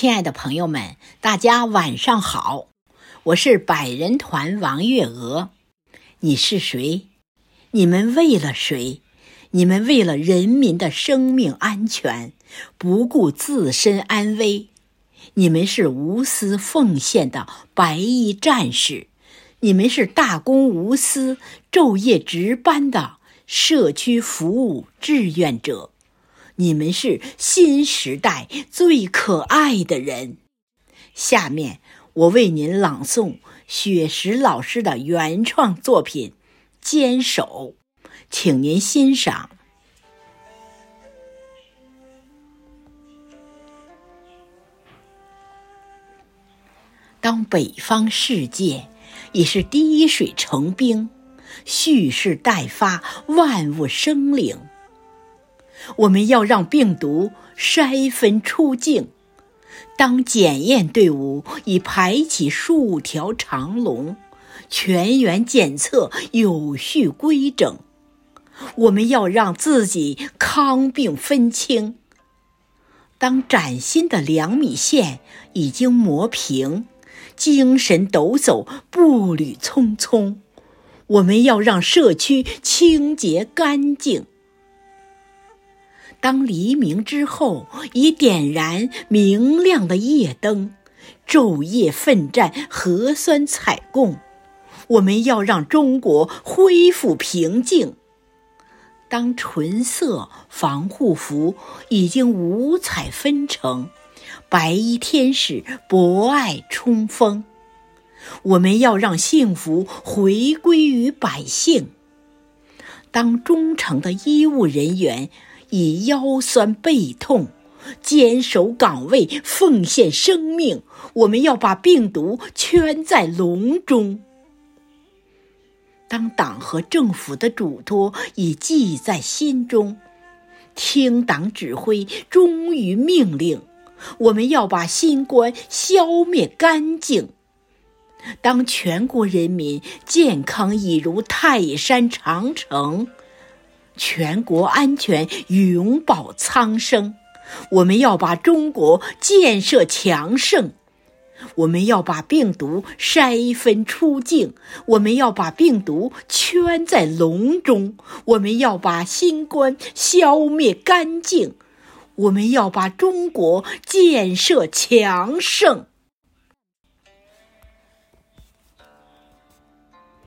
亲爱的朋友们，大家晚上好，我是百人团王月娥。你是谁？你们为了谁？你们为了人民的生命安全，不顾自身安危。你们是无私奉献的白衣战士，你们是大公无私、昼夜值班的社区服务志愿者。你们是新时代最可爱的人。下面我为您朗诵雪石老师的原创作品《坚守》，请您欣赏。当北方世界已是滴水成冰，蓄势待发，万物生灵。我们要让病毒筛分出境。当检验队伍已排起数条长龙，全员检测有序规整，我们要让自己康病分清。当崭新的两米线已经磨平，精神抖擞，步履匆匆，我们要让社区清洁干净。当黎明之后，已点燃明亮的夜灯，昼夜奋战核酸采供，我们要让中国恢复平静。当纯色防护服已经五彩纷呈，白衣天使博爱冲锋，我们要让幸福回归于百姓。当忠诚的医务人员。以腰酸背痛，坚守岗位，奉献生命。我们要把病毒圈在笼中。当党和政府的嘱托已记在心中，听党指挥，忠于命令，我们要把新冠消灭干净。当全国人民健康已如泰山长城。全国安全永保苍生，我们要把中国建设强盛，我们要把病毒筛分出境，我们要把病毒圈在笼中，我们要把新冠消灭干净，我们要把中国建设强盛。